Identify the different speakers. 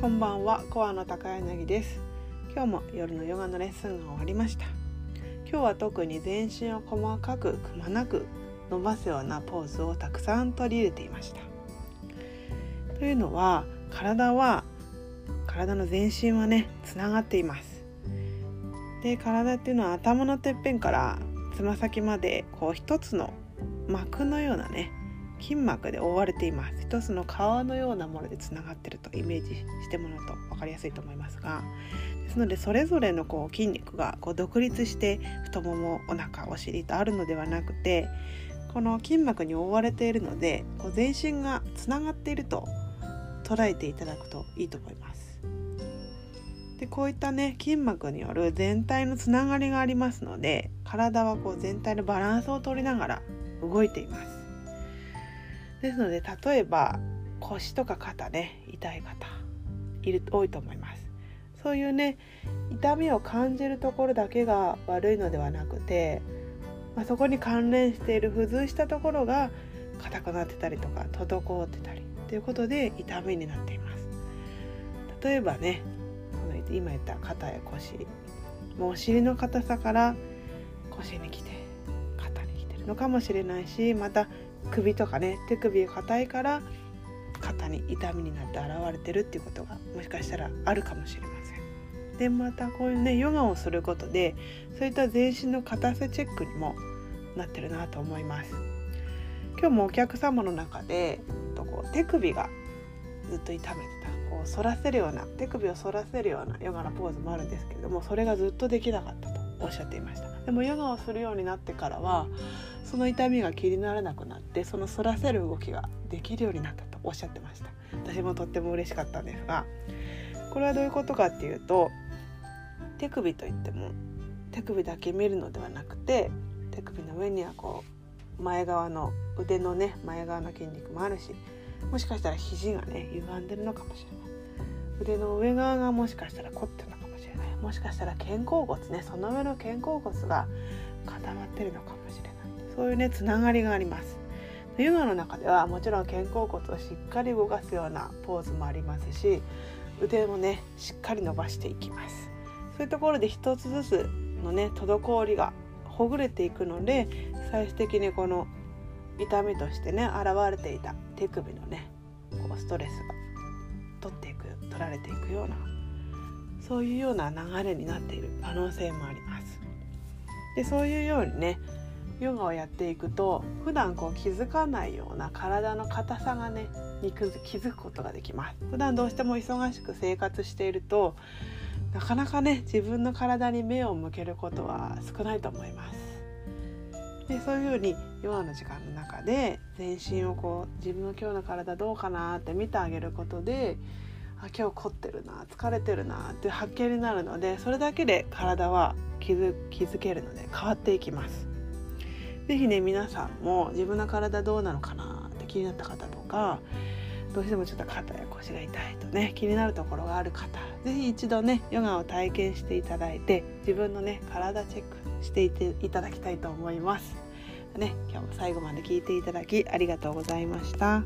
Speaker 1: こんばんは。コアの高柳です。今日も夜のヨガのレッスンが終わりました。今日は特に全身を細かくくまなく伸ばすようなポーズをたくさん取り入れていました。というのは体は体の全身はねつながっています。で体っていうのは頭のてっぺんからつま先までこう一つの膜のようなね筋膜で覆われています一つの皮のようなものでつながってるとイメージしてもらうと分かりやすいと思いますがですのでそれぞれのこう筋肉がこう独立して太ももお腹お尻とあるのではなくてこの筋膜に覆われているのでこう全身がつながっていると捉えていただくといいと思います。でこういったね筋膜による全体のつながりがありますので体はこう全体のバランスを取りながら動いています。ですので例えば腰とか肩ね痛い方いる多いと思います。そういうね痛みを感じるところだけが悪いのではなくて、まあ、そこに関連している付随したところが硬くなってたりとか滞ってたりということで痛みになっています。例えばね今言った肩や腰もうお尻の硬さから腰に来てのかもしれないしまた首とかね手首が硬いから肩に痛みになって現れてるっていうことがもしかしたらあるかもしれません。でまたこういうねヨガをすることでそういった全身の硬さチェックにもなってるなと思います。今日もお客様の中でとこう手首がずっと痛めてたこう反らせるような手首を反らせるようなヨガのポーズもあるんですけれどもそれがずっとできなかったとおっしゃっていましたでもヨガをするようになってからはその痛みが気にならなくなってその反らせる動きができるようになったとおっしゃってました。私もとっても嬉しかったんですがこれはどういうことかっていうと手首といっても手首だけ見るのではなくて手首の上にはこう前側の腕のね前側の筋肉もあるしもしかしたら肘がね歪んでるのかもしれない。腕の上側がもしかしたら凝ってるのかもしれない。もしかしたら肩甲骨ねその上の肩甲骨が固まってるのかもしれない。そういうねつながりがあります。ヨガの中ではもちろん肩甲骨をしっかり動かすようなポーズもありますし腕もねしっかり伸ばしていきます。そういうところで一つずつのね滞りがほぐれていくので最終的にこの痛みとしてね現れていた手首のねこうストレスが取っていく取られていくようなそういうような流れになっている可能性もあります。でそういうようにねヨガをやっていくと普段こう気づかないような体の硬さがねに気づくことができます普段どうしても忙しく生活しているとなかなかね自分の体に目を向けることは少ないと思いますでそういうふうにヨガの時間の中で全身をこう自分の今日の体どうかなって見てあげることであ今日凝ってるな疲れてるなって発見になるのでそれだけで体は気づ気づけるので変わっていきます是非ね皆さんも自分の体どうなのかなって気になった方とかどうしてもちょっと肩や腰が痛いとね気になるところがある方是非一度ねヨガを体験していただいて自分のね体チェックしていていただきたいと思います。ね、今日も最後まで聞いていただきありがとうございました。